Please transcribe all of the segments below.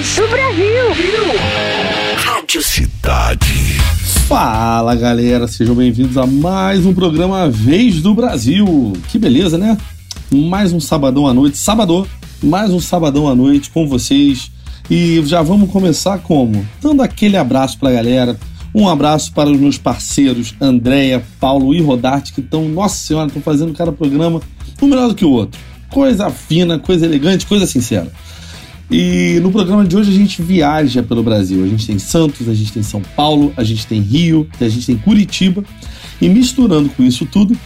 Vez do Brasil. Rádio Cidade. Fala galera, sejam bem-vindos a mais um programa Vez do Brasil. Que beleza, né? Mais um sabadão à noite, sabadão, mais um sabadão à noite com vocês. E já vamos começar como? Dando aquele abraço pra galera. Um abraço para os meus parceiros Andréia, Paulo e Rodarte, que estão, nossa senhora, estão fazendo cada programa um melhor do que o outro. Coisa fina, coisa elegante, coisa sincera. E no programa de hoje a gente viaja pelo Brasil. A gente tem Santos, a gente tem São Paulo, a gente tem Rio, a gente tem Curitiba. E misturando com isso tudo,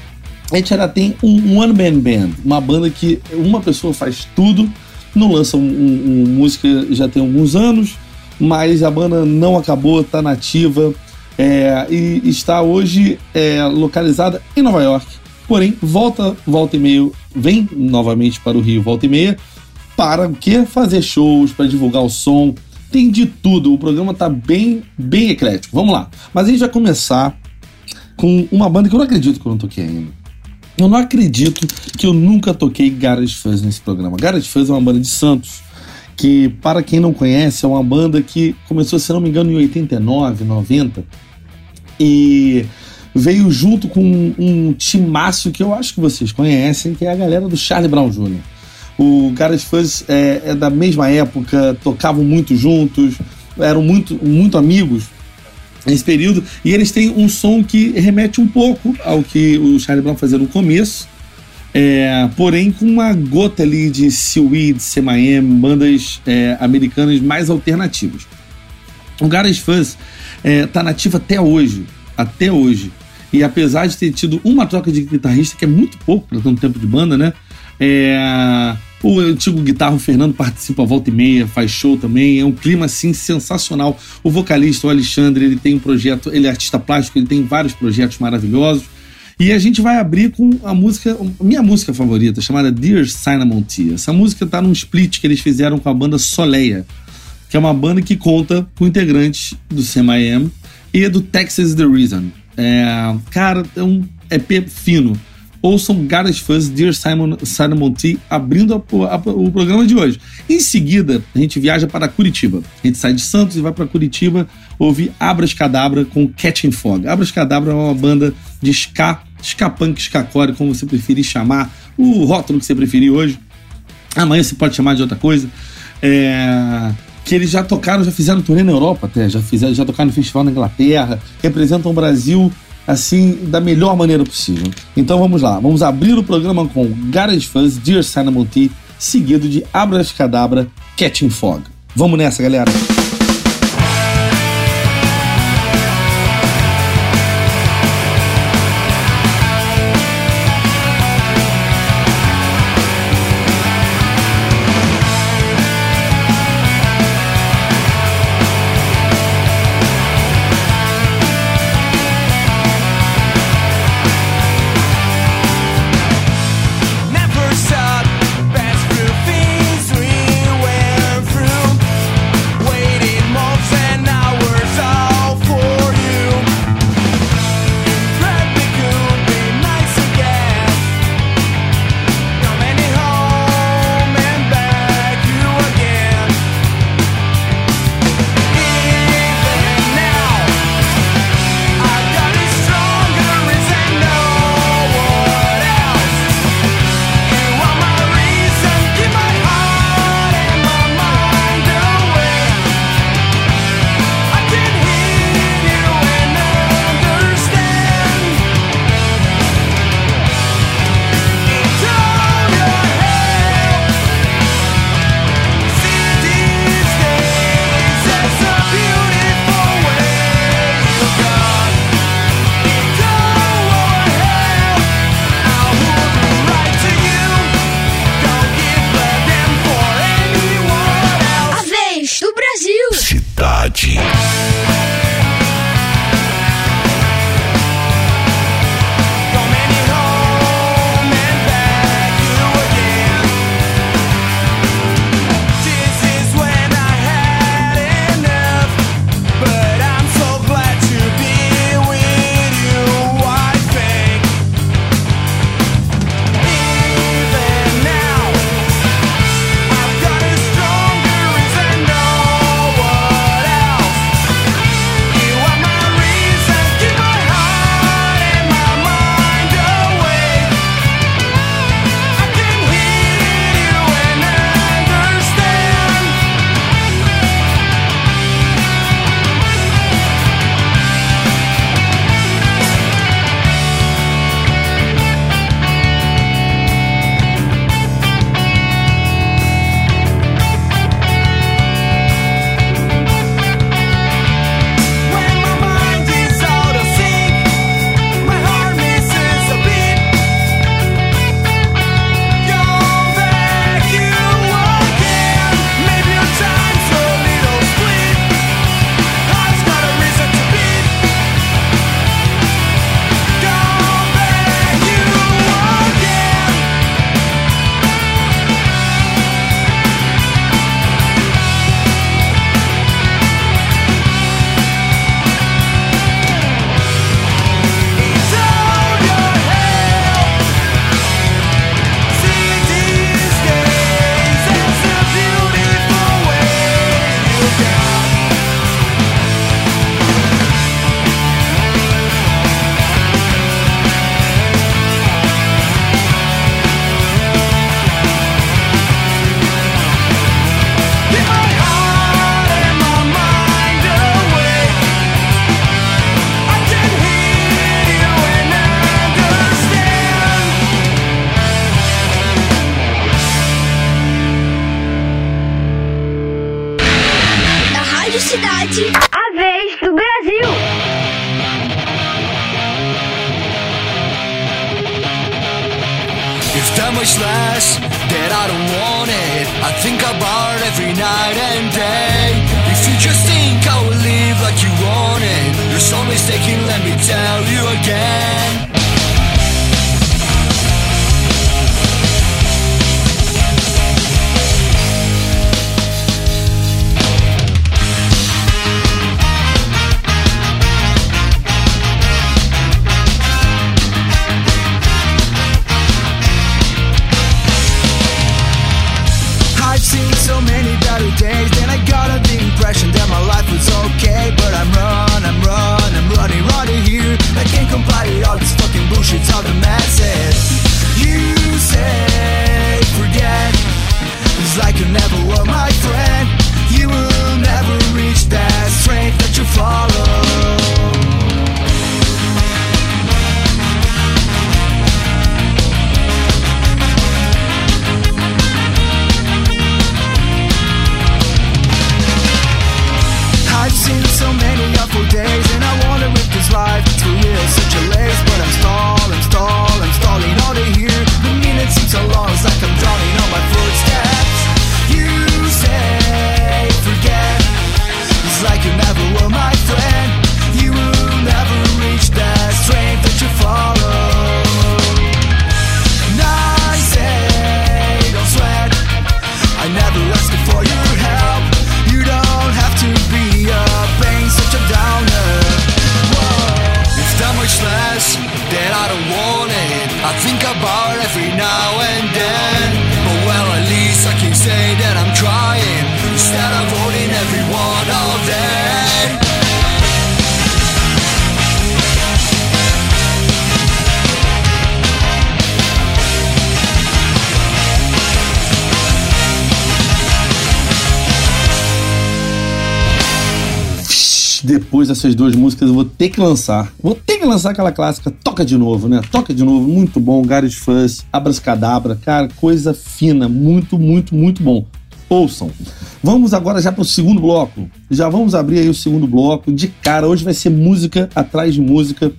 a gente ainda tem um One Man Band, uma banda que uma pessoa faz tudo, não lança um, um, um música já tem alguns anos, mas a banda não acabou, está nativa é, e está hoje é, localizada em Nova York. Porém, volta, volta e meio, vem novamente para o Rio, volta e meia, para o quê? Fazer shows, para divulgar o som. Tem de tudo. O programa tá bem, bem eclético. Vamos lá. Mas a gente vai começar com uma banda que eu não acredito que eu não toquei ainda. Eu não acredito que eu nunca toquei Garage Fuzz nesse programa. Garage Fuzz é uma banda de Santos, que, para quem não conhece, é uma banda que começou, se não me engano, em 89, 90. E veio junto com um, um timaço que eu acho que vocês conhecem, que é a galera do Charlie Brown Jr. O Garage Fuzz é, é, da mesma época, tocavam muito juntos, eram muito, muito amigos nesse período, e eles têm um som que remete um pouco ao que o Charlie Brown fazia no começo, é, porém com uma gota ali de Seaweed, CMM, bandas é, americanas mais alternativas. O Garage Fuzz é, tá nativo até hoje, até hoje. E apesar de ter tido uma troca de guitarrista, que é muito pouco para tanto tempo de banda, né? É, o antigo guitarro Fernando participa volta e meia, faz show também. É um clima assim sensacional. O vocalista, o Alexandre, ele tem um projeto, ele é artista plástico, ele tem vários projetos maravilhosos. E a gente vai abrir com a música, minha música favorita, chamada Dear Cinnamon Tea. Essa música tá num split que eles fizeram com a banda Soleia, que é uma banda que conta com integrantes do CMIM e do Texas The Reason. É, cara, é um EP fino ouçam Garage Fuzz, Dear Simon, Simon T, abrindo a, a, o programa de hoje. Em seguida, a gente viaja para Curitiba. A gente sai de Santos e vai para Curitiba ouvir Abras Cadabra com Catching Fog. Abras Cadabra é uma banda de ska, ska punk, ska core, como você preferir chamar, o rótulo que você preferir hoje. Amanhã você pode chamar de outra coisa. É que eles já tocaram, já fizeram turnê na Europa até, já fizeram, já tocaram no festival na Inglaterra, representam o Brasil assim da melhor maneira possível. Então vamos lá, vamos abrir o programa com Garage Fuzz, Dear Cinnamon Tea, seguido de Abracadabra, Catching Fog. Vamos nessa, galera! That much less that I don't want it. I think about every night and day. If you just think I will live like you want it. You're so mistaken, let me tell you again Depois dessas duas músicas eu vou ter que lançar. Vou ter que lançar aquela clássica Toca de novo, né? Toca de novo, muito bom. Garage Fuzz, Abracadabra, cara, coisa fina, muito, muito, muito bom. Ouçam. Vamos agora já para o segundo bloco. Já vamos abrir aí o segundo bloco. De cara, hoje vai ser música atrás de música.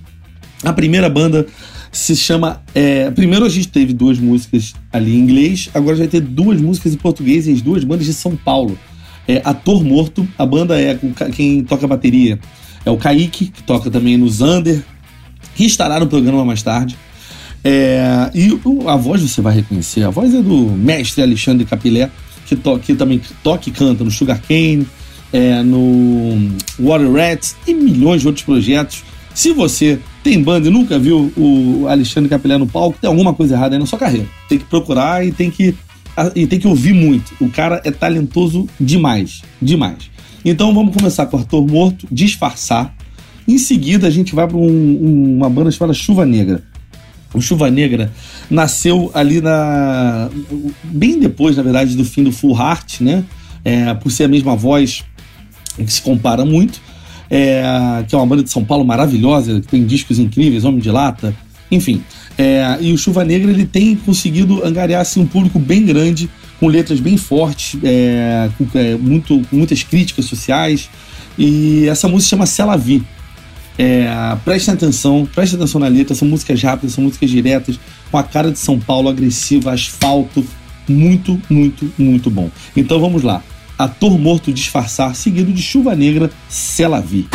A primeira banda se chama. É, primeiro a gente teve duas músicas ali em inglês, agora já vai ter duas músicas em português e as duas bandas de São Paulo. É Ator Morto, a banda é quem toca bateria é o Kaique, que toca também no Zander, que estará no programa mais tarde. É, e a voz você vai reconhecer, a voz é do mestre Alexandre Capilé, que, to, que também toca e canta no Sugar Cane, é, no Water Rats e milhões de outros projetos. Se você tem banda e nunca viu o Alexandre Capilé no palco, tem alguma coisa errada aí na sua carreira. Tem que procurar e tem que, e tem que ouvir muito. O cara é talentoso demais, demais. Então vamos começar com o Ator Morto, Disfarçar. Em seguida a gente vai para um- um- uma banda chamada Chuva Negra. O Chuva Negra nasceu ali na. bem depois, na verdade, do fim do Full Heart, né? É, por ser a mesma voz que se compara muito. É, que é uma banda de São Paulo maravilhosa, que tem discos incríveis, Homem de Lata, enfim. É, e o Chuva Negra ele tem conseguido angariar assim, um público bem grande, com letras bem fortes, é, com, é, muito, com muitas críticas sociais. E essa música chama Cela Vi. É, prestem atenção, prestem atenção na letra, são músicas rápidas, são músicas diretas, com a cara de São Paulo, agressiva, asfalto, muito, muito, muito bom. Então vamos lá. Ator Morto Disfarçar, seguido de Chuva Negra, Cela Vi.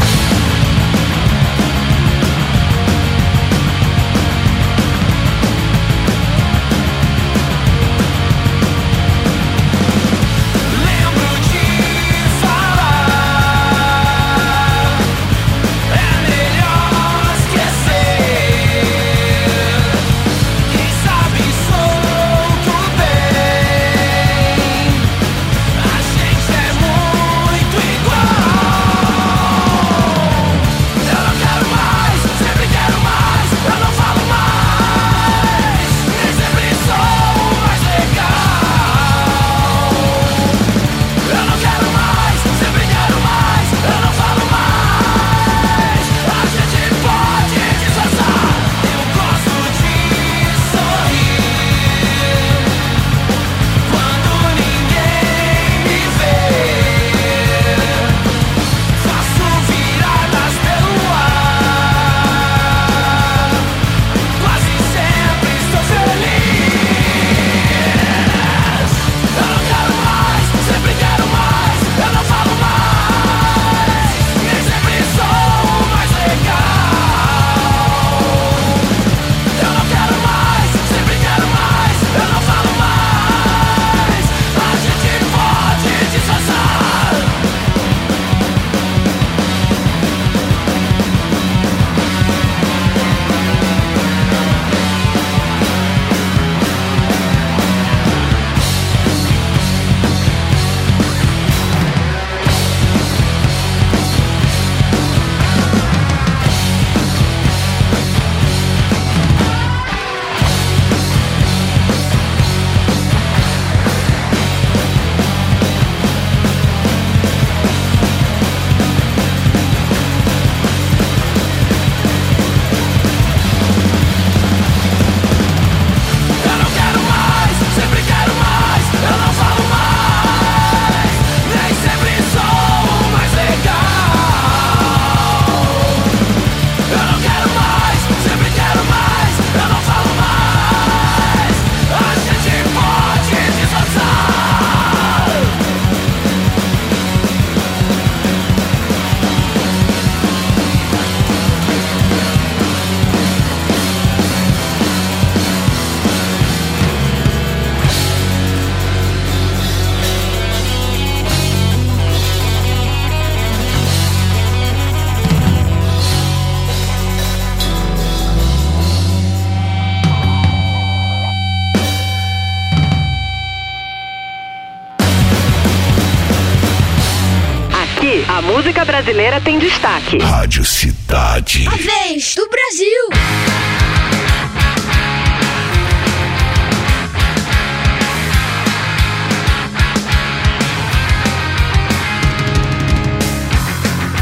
A música brasileira tem destaque. Rádio Cidade. A vez do Brasil.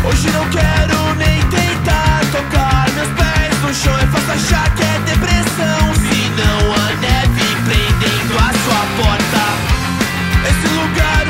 Hoje não quero nem tentar tocar meus pés no chão. É fácil achar que é depressão. Se não a neve prendendo a sua porta. Esse lugar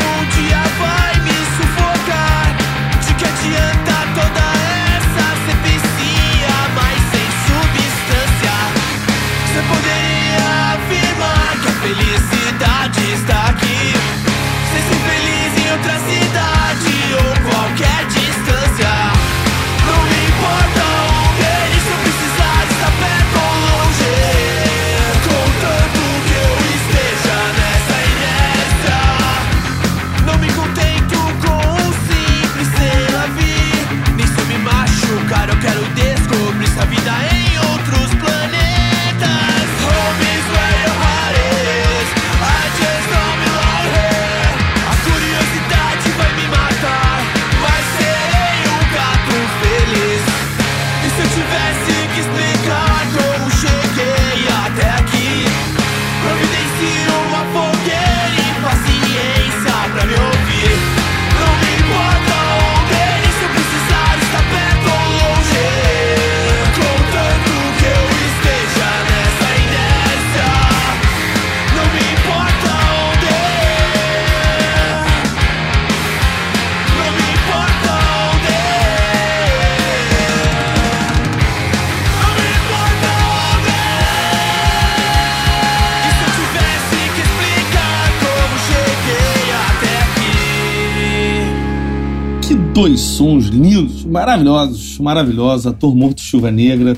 dois sons lindos, maravilhosos, maravilhosos. Ator Morto Chuva Negra.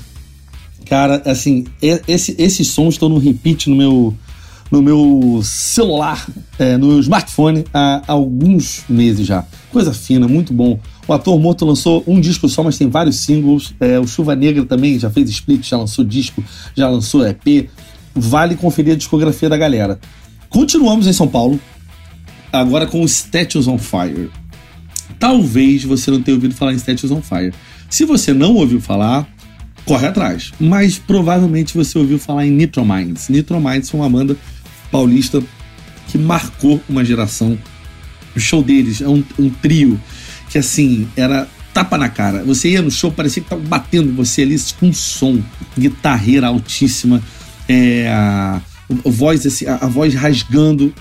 Cara, assim, esse- esses sons estão no repeat no meu, no meu celular, é, no smartphone, há alguns meses já. Coisa fina, muito bom. O Ator Morto lançou um disco só, mas tem vários singles. É, o Chuva Negra também já fez split, já lançou disco, já lançou EP. Vale conferir a discografia da galera. Continuamos em São Paulo, agora com Statues on Fire. Talvez você não tenha ouvido falar em Statues on Fire. Se você não ouviu falar, corre atrás. Mas provavelmente você ouviu falar em Nitro Minds. Nitro Minds foi uma banda paulista que marcou uma geração. O show deles é um, um trio que, assim, era tapa na cara. Você ia no show, parecia que tava batendo você ali com som, guitarreira altíssima, é, a, a voz, assim, a, a voz rasgando.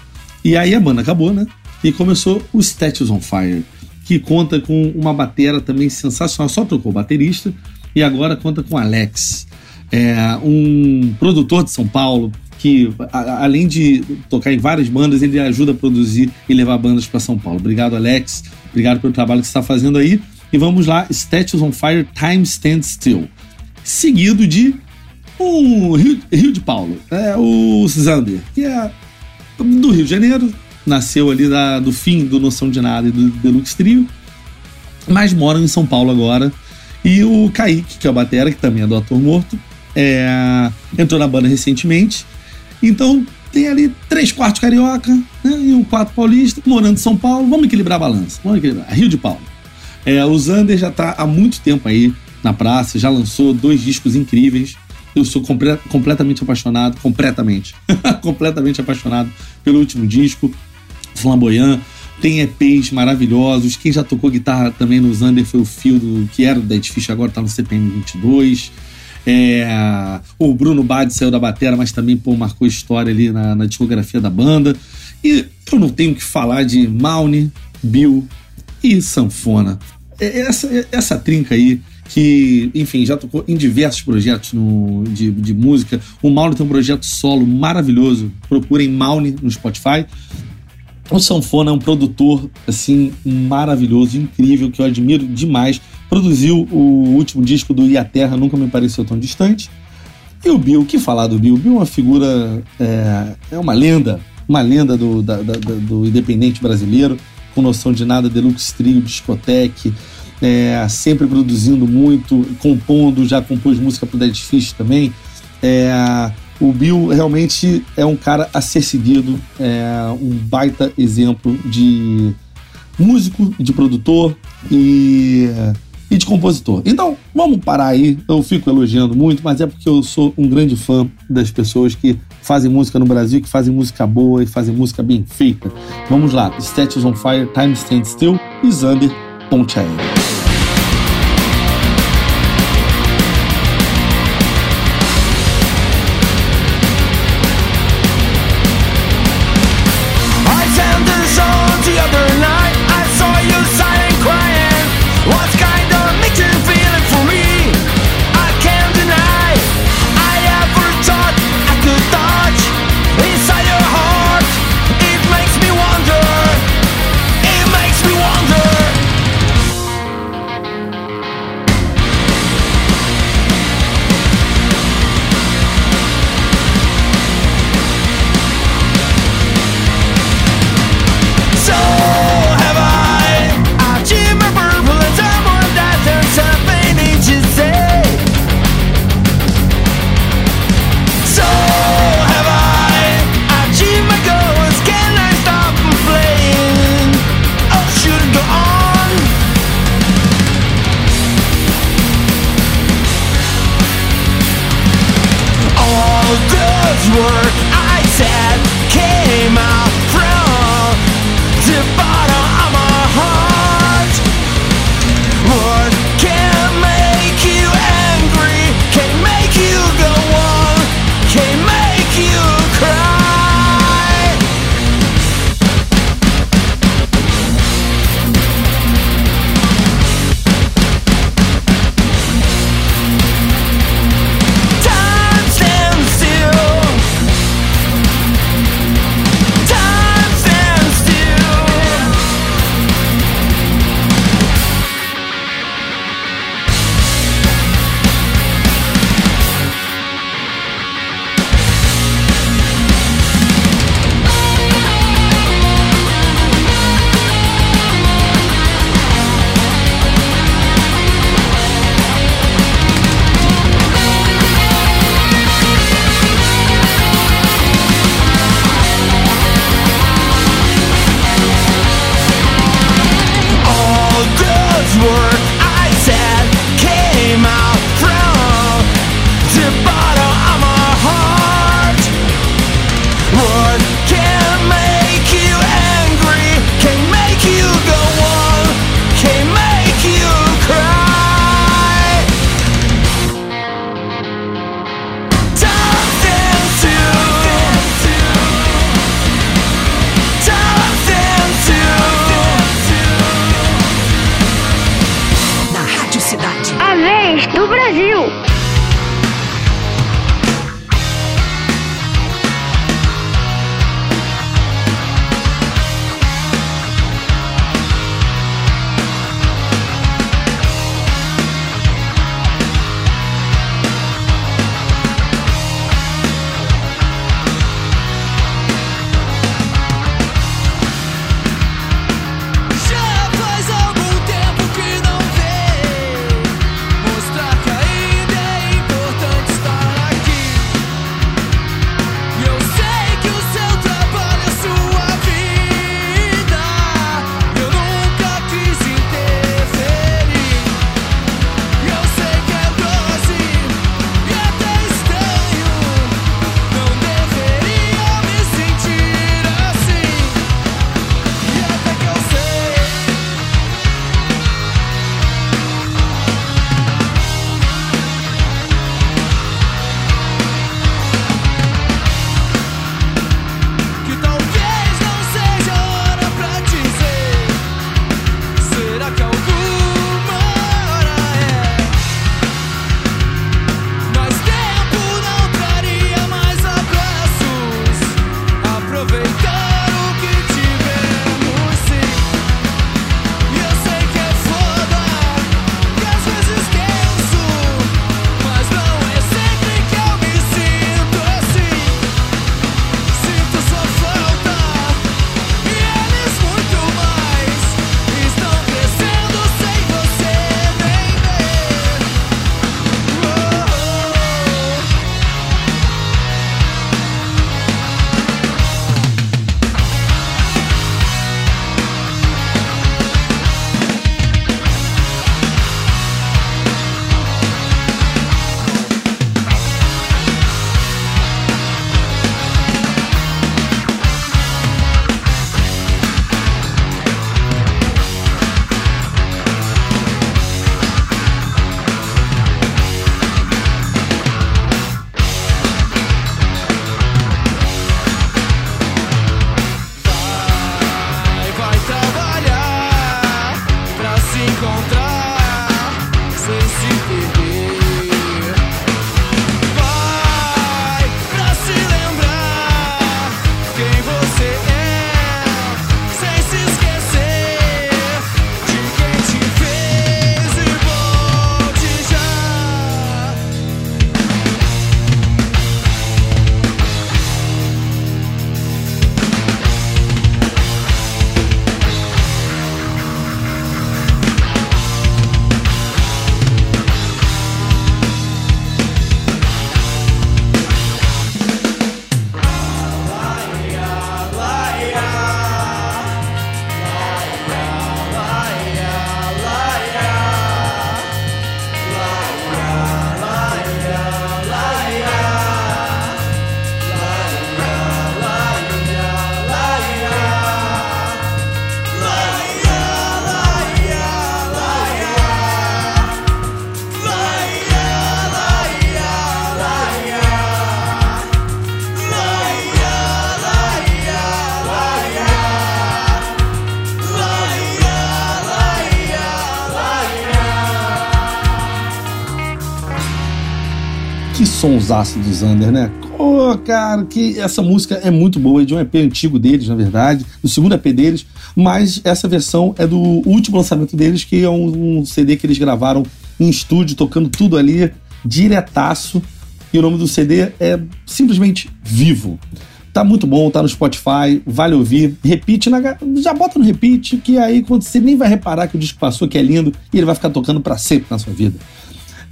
E aí a banda acabou, né? E começou o Statues on Fire, que conta com uma batera também sensacional. Só trocou baterista e agora conta com Alex, é, um produtor de São Paulo que, a- além de tocar em várias bandas, ele ajuda a produzir e levar bandas para São Paulo. Obrigado, Alex. Obrigado pelo trabalho que você está fazendo aí. E vamos lá, Statues on Fire, Time Stand Still. Seguido de um Rio, Rio de Paulo, é o Zander, que é do Rio de Janeiro, nasceu ali da- do fim do Noção de Nada e do Deluxe Trio, mas moram em São Paulo agora. E o Kaique, que é o Batera, que também é do Ator Morto, é, entrou na banda recentemente. Então tem ali três quartos carioca né, e um quarto paulista, morando em São Paulo. Vamos equilibrar a balança. Vamos equilibrar. Rio de Paulo. É, o Zander já tá há muito tempo aí na praça, já lançou dois discos incríveis. Eu sou comple- completamente apaixonado, completamente, completamente apaixonado pelo último disco, Flamboyant. Tem EPs maravilhosos. Quem já tocou guitarra também no Zander foi o do, que era do Dead Fish, agora tá no CPM 22. É, o Bruno Bade saiu da batera, mas também pô, marcou história ali na, na discografia da banda. E eu não tenho que falar de Maune, Bill e Sanfona. É- Essa, essa trinca aí, que, enfim, já tocou em diversos projetos no- de, de música. O Maune tem um projeto solo maravilhoso. Procurem Maune no Spotify. O Sanfona é um produtor, assim, maravilhoso, incrível, que eu admiro demais. Produziu o último disco do E a Terra, nunca me pareceu tão distante. E o Bill, que falar do Bill? O Bill é uma figura, é, é uma lenda, uma lenda do, da- da- do independente brasileiro, com noção de nada, deluxe trio, discoteque, é, sempre produzindo muito, compondo, já compôs música pro Dead Fish também. É, o Bill realmente é um cara a ser seguido, é um baita exemplo de, músico, de produtor e, e de compositor. Então, vamos parar aí. Eu fico elogiando muito, mas é porque eu sou um grande fã das pessoas que fazem música no Brasil, que fazem música boa e fazem música bem feita. Vamos lá: Statues on Fire, Time Stand Still e Zander Ponte Aérea. Sonsaço do Zander, né? Pô, cara, que essa música é muito boa, é de um EP antigo deles, na verdade, do segundo EP deles, mas essa versão é do último lançamento deles, que é um, um CD que eles gravaram em estúdio, tocando tudo ali, diretaço, e o nome do CD é simplesmente Vivo. Tá muito bom, tá no Spotify, vale ouvir. Repite, na, já bota no repeat, que aí quando você nem vai reparar que o disco passou, que é lindo, e ele vai ficar tocando pra sempre na sua vida.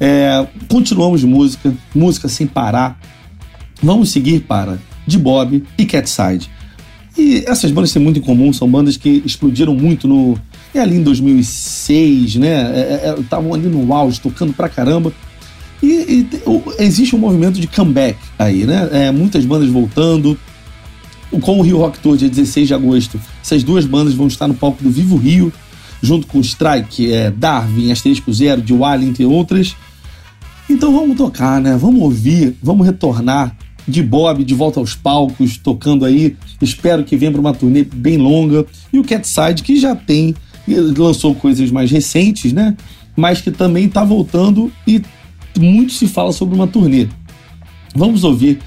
É, continuamos música, música sem parar. Vamos seguir para De Bob e Catside. E essas bandas têm muito em comum, são bandas que explodiram muito no. É ali em 2006, né? Estavam ali no auge, tocando pra caramba. E, e o- existe um movimento de comeback aí, né? É, muitas bandas voltando. Com o Rio Rock Tour, dia 16 de agosto, essas duas bandas vão estar no palco do Vivo Rio, junto com Strike, é, Darwin, Asterisco Zero, de Wally, entre outras. Então vamos tocar, né? Vamos ouvir, vamos retornar de Bob de volta aos palcos, tocando aí. Espero que venha para uma turnê bem longa. E o Catside, que já tem, lançou coisas mais recentes, né? Mas que também está voltando e muito se fala sobre uma turnê. Vamos ouvir.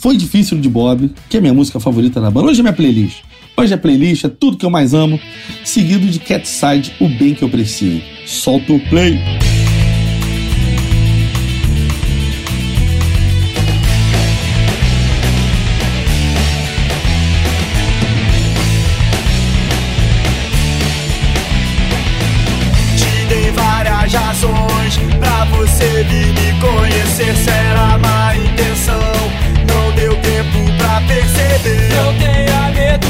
Foi difícil de Bob, que é minha música favorita da banda. Hoje é minha playlist. Hoje é playlist, é tudo que eu mais amo. Seguido de Catside, o bem que eu preciso. Solta o play. Você vir me conhecer. Será má intenção, não deu tempo pra perceber. Não tenha medo,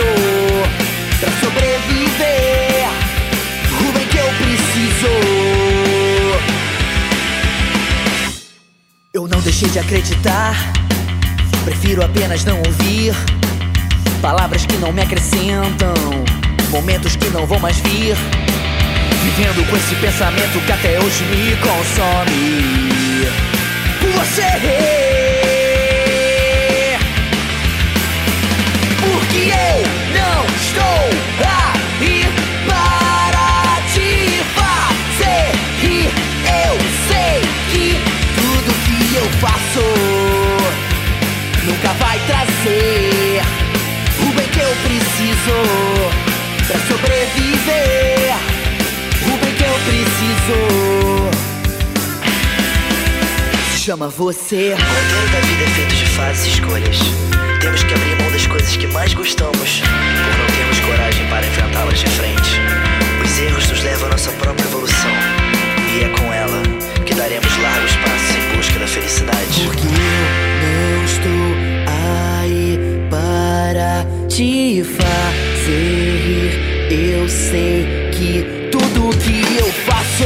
preciso pra sobreviver. O bem que eu preciso. Eu não deixei de acreditar. Prefiro apenas não ouvir palavras que não me acrescentam, momentos que não vão mais vir. Vivendo com esse pensamento que até hoje me consome. Você. Chama você. O roteiro da vida é feito de fases e escolhas. Temos que abrir mão das coisas que mais gostamos, por não termos coragem para enfrentá-las de frente. Os erros nos levam à nossa própria evolução, e é com ela que daremos largos passos em busca da felicidade. Porque eu não estou aí para te fazer rir. Eu sei que tudo que eu faço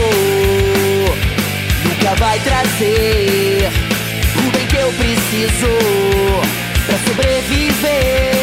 nunca vai trazer o bem que eu preciso pra sobreviver.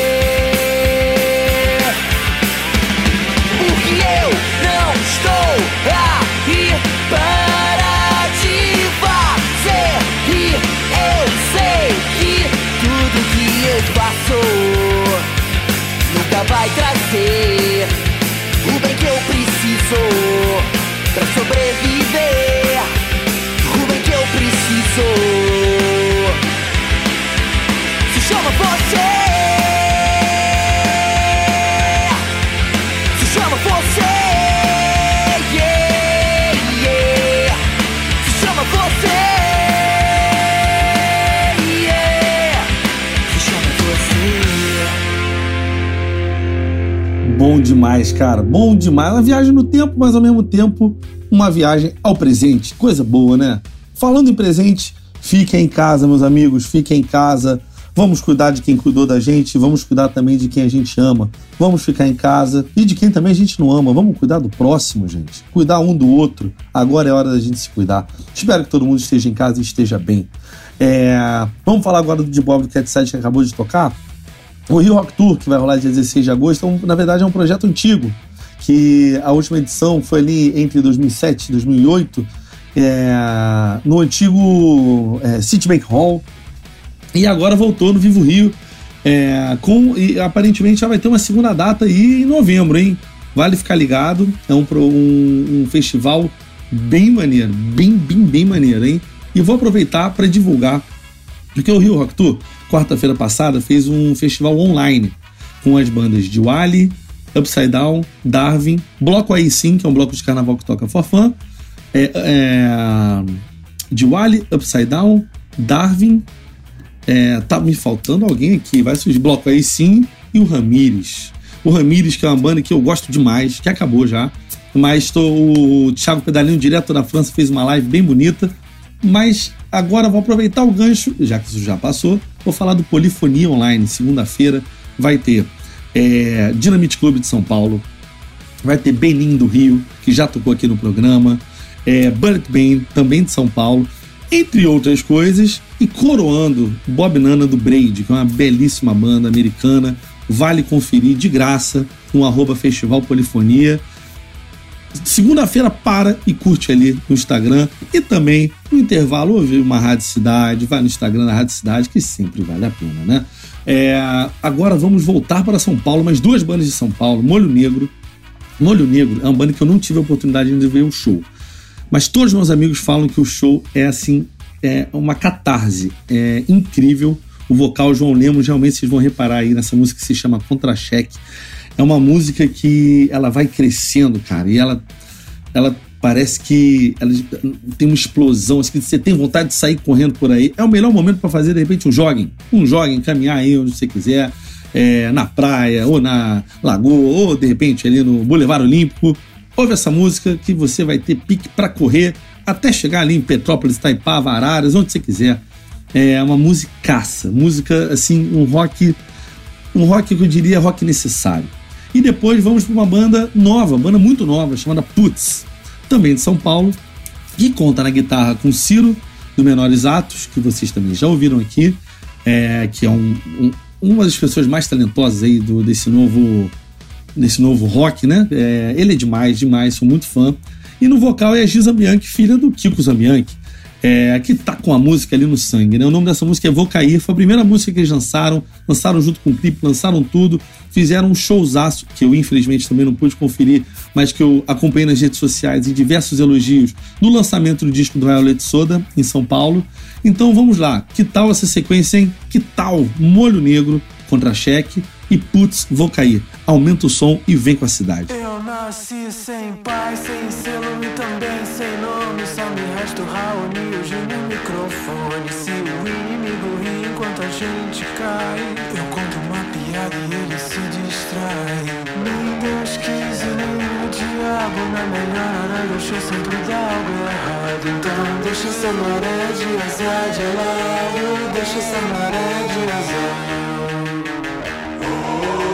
Demais, cara. Bom demais. Uma viagem no tempo, mas ao mesmo tempo uma viagem ao presente. Coisa boa, né? Falando em presente, fiquem em casa, meus amigos. Fiquem em casa. Vamos cuidar de quem cuidou da gente. Vamos cuidar também de quem a gente ama. Vamos ficar em casa. E de quem também a gente não ama. Vamos cuidar do próximo, gente. Cuidar um do outro. Agora é hora da gente se cuidar. Espero que todo mundo esteja em casa e esteja bem. É, Vamos falar agora do de Bob do Cat Side que acabou de tocar? O Rio Rock Tour, que vai rolar dia 16 de agosto, é na verdade é um projeto antigo, que a última edição foi ali entre 2007 e 2008, é, no antigo é, Citibank Hall, e agora voltou no Vivo Rio, é, com, e aparentemente já vai ter uma segunda data aí em novembro, hein? Vale ficar ligado, é um, um, um festival bem maneiro, bem, bem, bem maneiro, hein? E vou aproveitar para divulgar porque o Rio Rock Tour, quarta-feira passada, fez um festival online com as bandas de Wally, Upside Down, Darwin, Bloco aí sim, que é um bloco de carnaval que toca for fun, é, é, de Wally, Upside Down, Darwin, é, tá me faltando alguém aqui, vai surgir Bloco aí sim, e o Ramires. O Ramires, que é uma banda que eu gosto demais, que acabou já, mas tô, o Thiago Pedalinho, direto da França, fez uma live bem bonita. Mas agora vou aproveitar o gancho, já que isso já passou, vou falar do Polifonia Online. Segunda-feira vai ter é, Dinamite Clube de São Paulo, vai ter Benin do Rio, que já tocou aqui no programa, é, Bullet Band, também de São Paulo, entre outras coisas, e coroando Bob Nana do Braid, que é uma belíssima banda americana, vale conferir de graça no arroba Festival Polifonia. Segunda-feira para e curte ali no Instagram e também no intervalo ouve uma Rádio Cidade, vai no Instagram da Rádio Cidade, que sempre vale a pena, né? É, agora vamos voltar para São Paulo, mas duas bandas de São Paulo, Molho Negro. Molho Negro é uma banda que eu não tive a oportunidade de ver o show. Mas todos meus amigos falam que o show é assim, é uma catarse, é incrível. O vocal João Lemos, realmente vocês vão reparar aí nessa música que se chama Contra-Cheque. É uma música que ela vai crescendo, cara, e ela, ela parece que ela tem uma explosão, assim, você tem vontade de sair correndo por aí. É o melhor momento para fazer, de repente, um jogging. Um jogging, caminhar aí onde você quiser, é, na praia, ou na lagoa, ou de repente ali no Boulevard Olímpico. Ouve essa música que você vai ter pique para correr até chegar ali em Petrópolis, Itaipava, Araras, onde você quiser. É uma musicaça, música assim, um rock, um rock que eu diria rock necessário. E depois vamos para uma banda nova, banda muito nova, chamada Putz, também de São Paulo, que conta na guitarra com Ciro, do Menores Atos, que vocês também já ouviram aqui, é, que é um, um, uma das pessoas mais talentosas aí do, desse novo desse novo rock, né? É, ele é demais, demais, sou muito fã. E no vocal é a Bianchi, filha do Kiko Zambianchi, é, que tá com a música ali no sangue, né? O nome dessa música é Vou Cair, foi a primeira música que eles lançaram, lançaram junto com o clipe, lançaram tudo, fizeram um showzaço, que eu infelizmente também não pude conferir, mas que eu acompanhei nas redes sociais e diversos elogios no lançamento do disco do Violet Soda, em São Paulo. Então vamos lá, que tal essa sequência, hein? Que tal Molho Negro, Contra-Cheque e Putz, Vou Cair. Aumenta o som e vem com a cidade. Eu nasci sem pai, sem selo e também sem nome. Só me resta o Raoni, o microfone. Se o a gente cai, eu conto uma piada e ele se distrai. Nem Deus quis e nem o diabo. Na melhor hora do show sempre dá algo errado. Então deixa essa maré de azar de lado. Deixa essa maré de azar. Se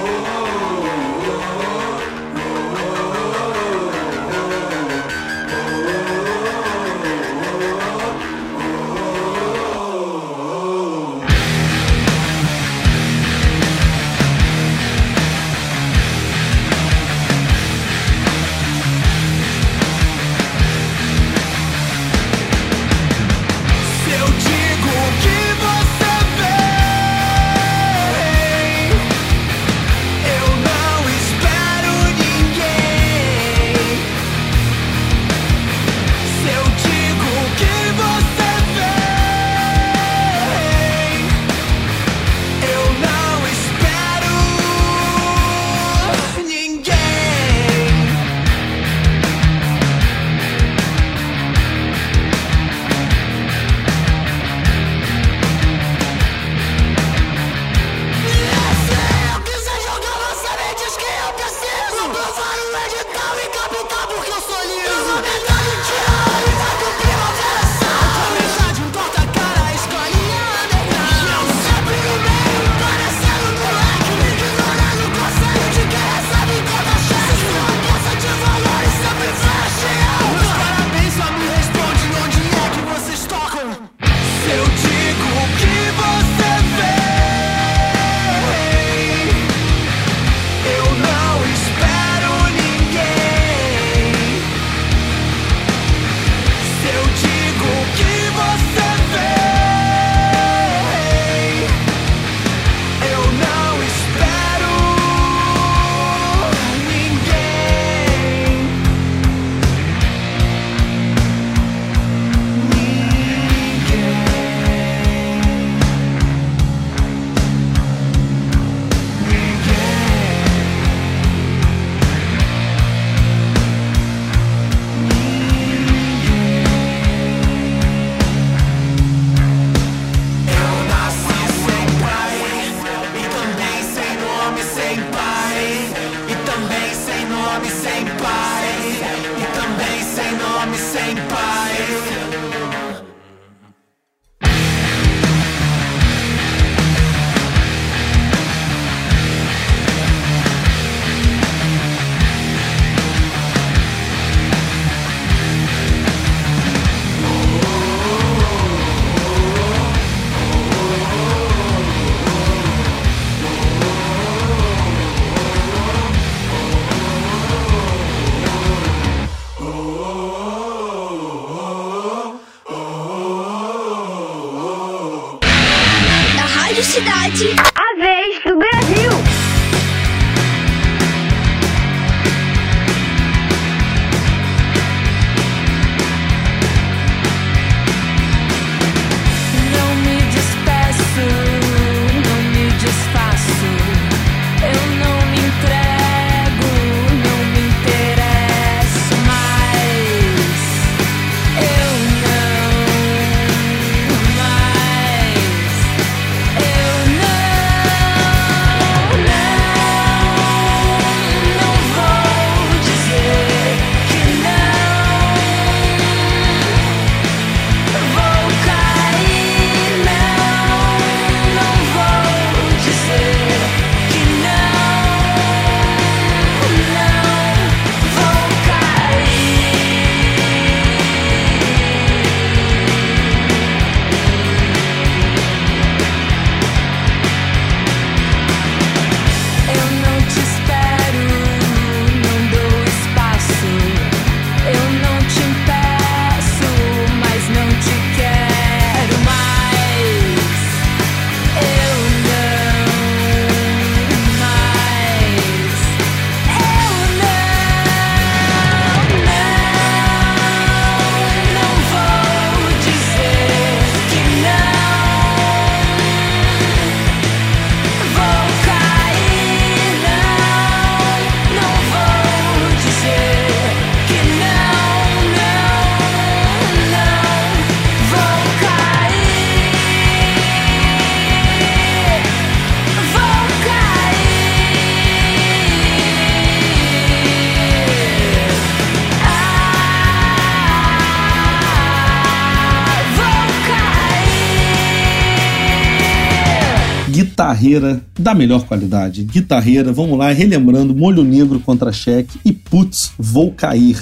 Guitarreira da melhor qualidade. Guitarreira, vamos lá, relembrando, molho negro contra cheque e putz, vou cair.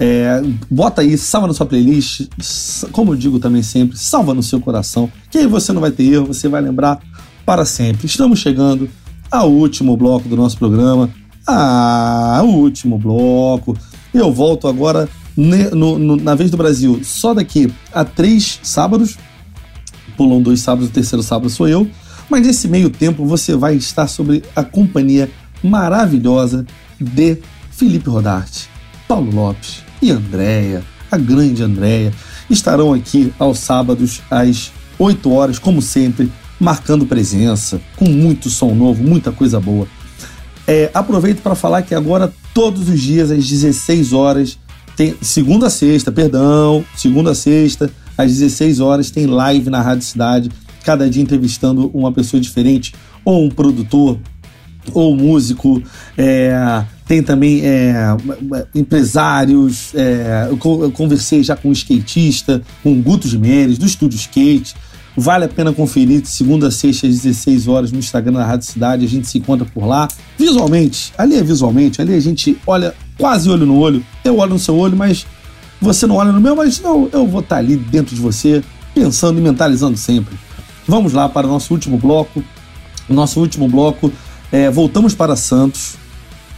É, bota aí, salva na sua playlist, como eu digo também sempre, salva no seu coração, que aí você não vai ter erro, você vai lembrar para sempre. Estamos chegando ao último bloco do nosso programa. Ah, o último bloco. Eu volto agora ne- no- no- na vez do Brasil, só daqui a três sábados. Pulam dois sábados, o terceiro sábado sou eu. Mas nesse meio tempo você vai estar sobre a companhia maravilhosa de Felipe Rodarte, Paulo Lopes e Andréia, a grande Andréia. Estarão aqui aos sábados às 8 horas, como sempre, marcando presença, com muito som novo, muita coisa boa. É, aproveito para falar que agora, todos os dias, às 16 horas, tem, segunda a sexta, perdão, segunda a sexta, às 16 horas, tem live na Rádio Cidade, cada dia entrevistando uma pessoa diferente, ou um produtor, ou músico, é, tem também é, empresários. é, eu, co- eu conversei já com um skatista, com o Guto Jimenez, do Estúdio Skate. Vale a pena conferir, de segunda a sexta, às 16 horas, no Instagram da Rádio Cidade. A gente se encontra por lá. Visualmente, ali é visualmente, ali a gente olha quase olho no olho. Eu olho no seu olho, mas você não olha no meu, mas não, eu vou estar ali dentro de você, pensando e mentalizando sempre. Vamos lá para o nosso último bloco. Nosso último bloco, é, voltamos para Santos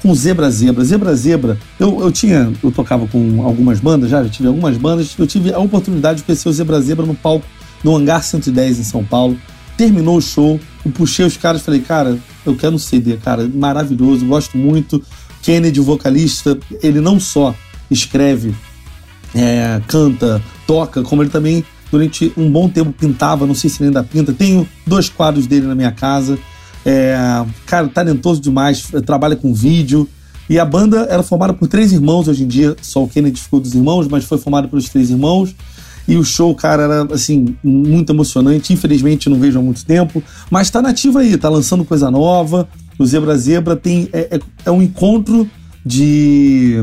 com Zebra Zebra. Zebra Zebra, eu, eu tinha, eu tocava com algumas bandas já, já tive algumas bandas, eu tive a oportunidade de conhecer o Zebra Zebra no palco no Hangar 110 em São Paulo. Terminou o show, eu puxei os caras e falei, cara, eu quero um CD, cara, maravilhoso, gosto muito. Kennedy, vocalista, ele não só escreve, é, canta, toca, como ele também durante um bom tempo pintava, não sei se ele ainda pinta. Tenho dois quadros dele na minha casa. É, cara, talentoso demais, trabalha com vídeo. E a banda era formada por três irmãos hoje em dia, só o Kennedy ficou dos irmãos, mas foi formada pelos três irmãos. E o show, cara, era assim, muito emocionante. Infelizmente não vejo há muito tempo, mas tá nativo aí, tá lançando coisa nova. O Zebra Zebra tem é, é, é um encontro de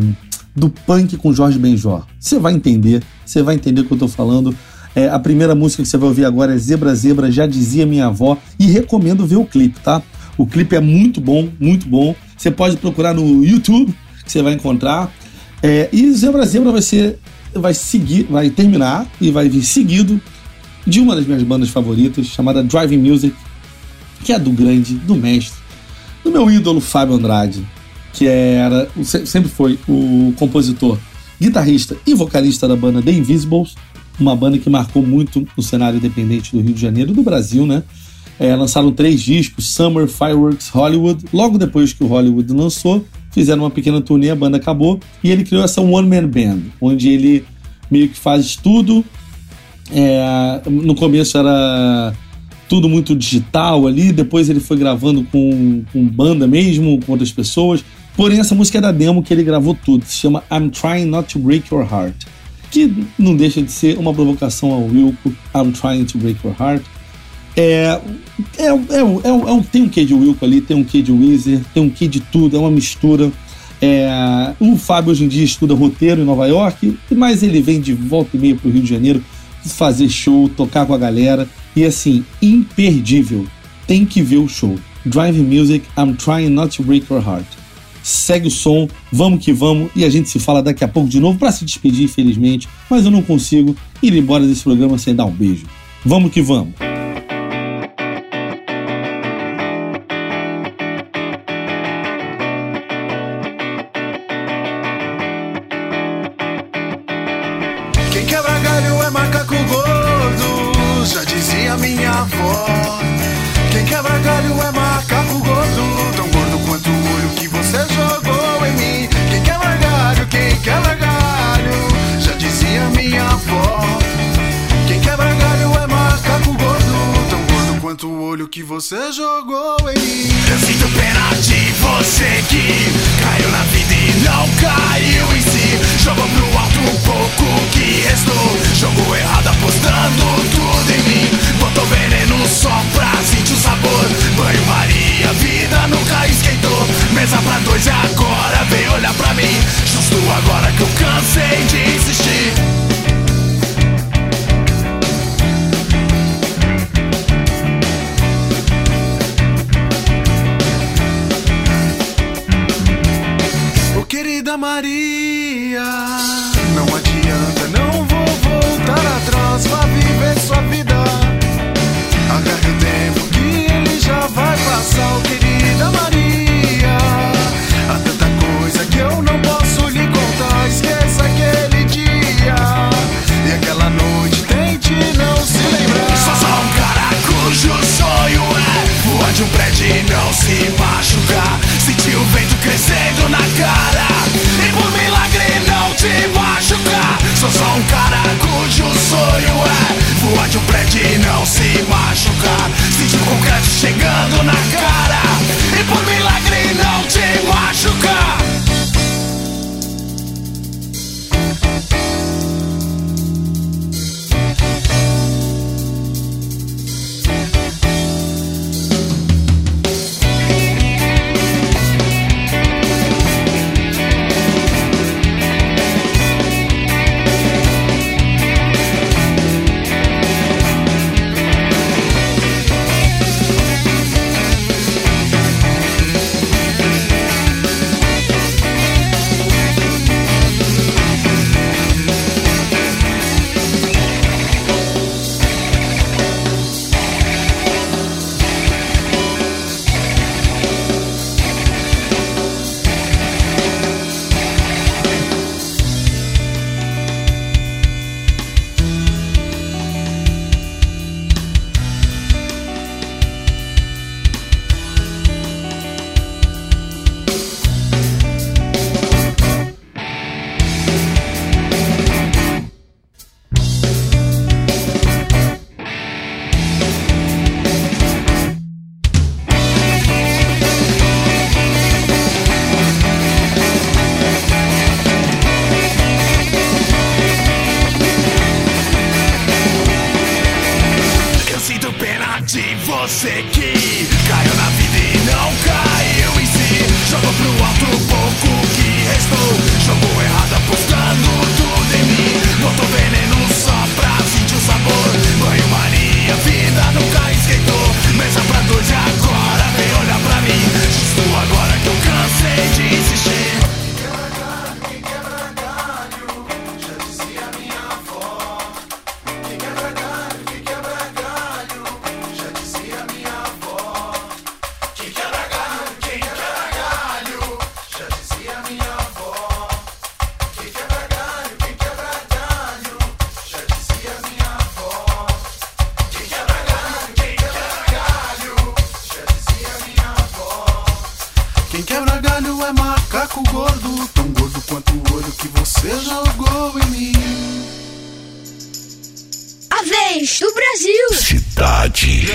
do punk com Jorge Benjor. Você vai entender, você vai entender o que eu tô falando. É, a primeira música que você vai ouvir agora é Zebra Zebra, já dizia minha avó, e recomendo ver o clipe, tá? O clipe é muito bom, muito bom. Você pode procurar no YouTube, que você vai encontrar. É, e Zebra Zebra vai ser, vai seguir, vai terminar e vai vir seguido de uma das minhas bandas favoritas, chamada Driving Music, que é do grande, do mestre, do meu ídolo Fábio Andrade, que era, sempre foi o compositor, guitarrista e vocalista da banda The Invisibles, uma banda que marcou muito o cenário independente do Rio de Janeiro e do Brasil, né? É, lançaram três discos, Summer, Fireworks, Hollywood. Logo depois que o Hollywood lançou, fizeram uma pequena turnê, a banda acabou. E ele criou essa One Man Band, onde ele meio que faz tudo. É, no começo era tudo muito digital ali, depois ele foi gravando com, com banda mesmo, com outras pessoas. Porém, essa música é da demo que ele gravou tudo, se chama I'm Trying Not to Break Your Heart, que não deixa de ser uma provocação ao Wilco, I'm Trying to Break Your Heart. É, é, é, é, é, tem um quê de Wilco ali, tem um quê de Weezer, tem um quê de tudo, é uma mistura. É, o Fábio hoje em dia estuda roteiro em Nova York, mas ele vem de volta e meia para o Rio de Janeiro fazer show, tocar com a galera. E assim, imperdível. Tem que ver o show. Drive Music, I'm Trying Not to Break Your Heart. Segue o som, vamos que vamos, e a gente se fala daqui a pouco de novo para se despedir, infelizmente, mas eu não consigo ir embora desse programa sem dar um beijo. Vamos que vamos! Que você jogou em mim. Eu sinto pena de você que caiu na vida e não caiu em si. Jogou pro alto um pouco que restou. Jogou errado apostando tudo em mim. Botou veneno só pra sentir o sabor. Banho Maria, vida nunca esquentou. Mesa pra dois e agora vem olhar pra mim. Justo agora que eu cansei de insistir. Maria, não adianta, não vou voltar atrás. Vá viver sua vida. Agarre o tempo que ele já vai passar. Ô querida Maria, há tanta coisa que eu não posso lhe contar. Esqueça aquele dia e aquela noite. Tente não se lembrar. Sou só um cara cujo sonho é voar de um prédio e não se machucar. Sentir o vento crescendo na cara Sou só um cara cujo sonho é voar de um prédio e não se machucar. Sentir o concreto chegando na cara e por milagre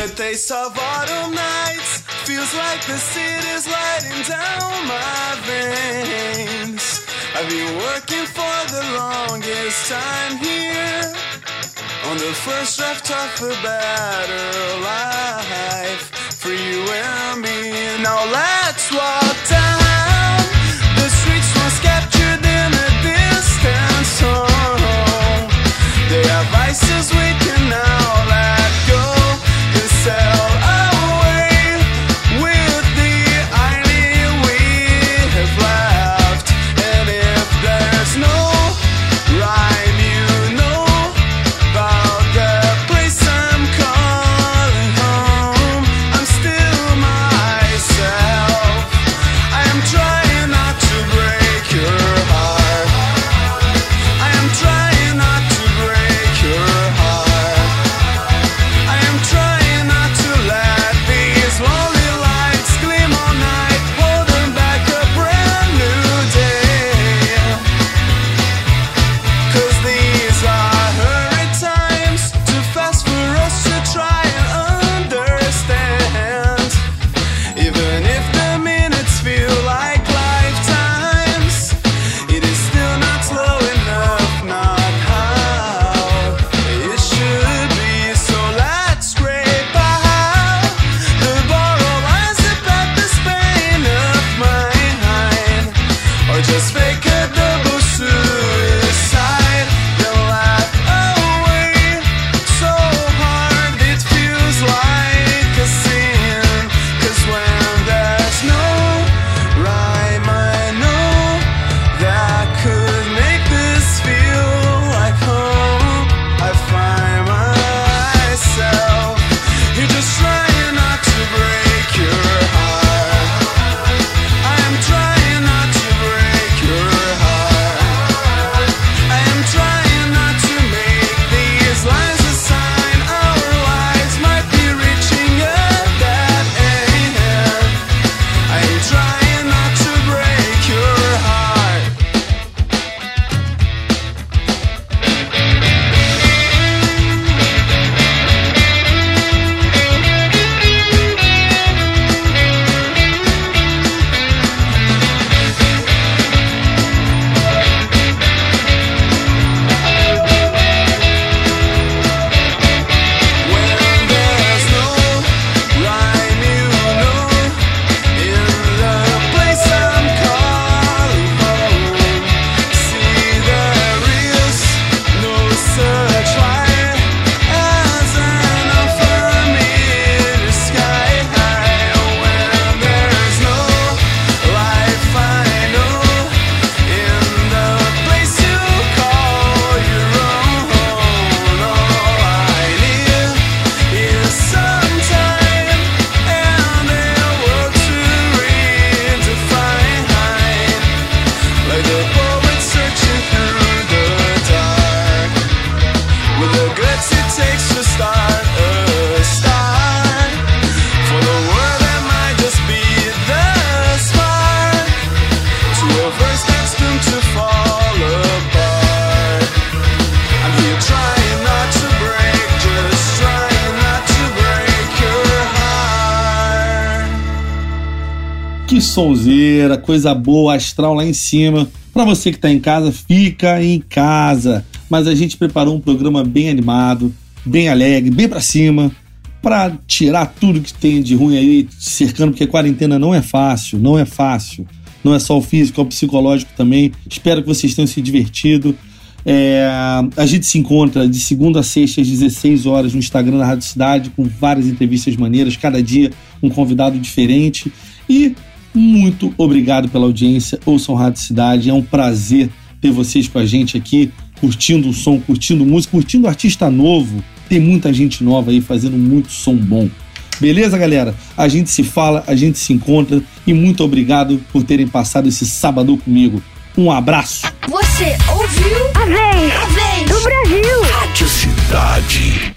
The taste of autumn nights feels like the city's lighting down my veins. I've been working for the longest time here on the first draft of a better life for you and me. Now let's walk sonzeira, coisa boa, astral lá em cima. Pra você que tá em casa, fica em casa. Mas a gente preparou um programa bem animado, bem alegre, bem pra cima, pra tirar tudo que tem de ruim aí cercando, porque quarentena não é fácil, não é fácil. Não é só o físico, é o psicológico também. Espero que vocês tenham se divertido. É, a gente se encontra de segunda a sexta às 16 horas no Instagram da Rádio Cidade, com várias entrevistas maneiras, cada dia um convidado diferente. E muito obrigado pela audiência. Ouçam Rádio Cidade, é um prazer ter vocês com a gente aqui, curtindo o som, curtindo música, curtindo artista novo. Tem muita gente nova aí fazendo muito som bom. Beleza, galera? A gente se fala, a gente se encontra e muito obrigado por terem passado esse sábado comigo. Um abraço! Você ouviu? A vez. A vez do Brasil. Cidade.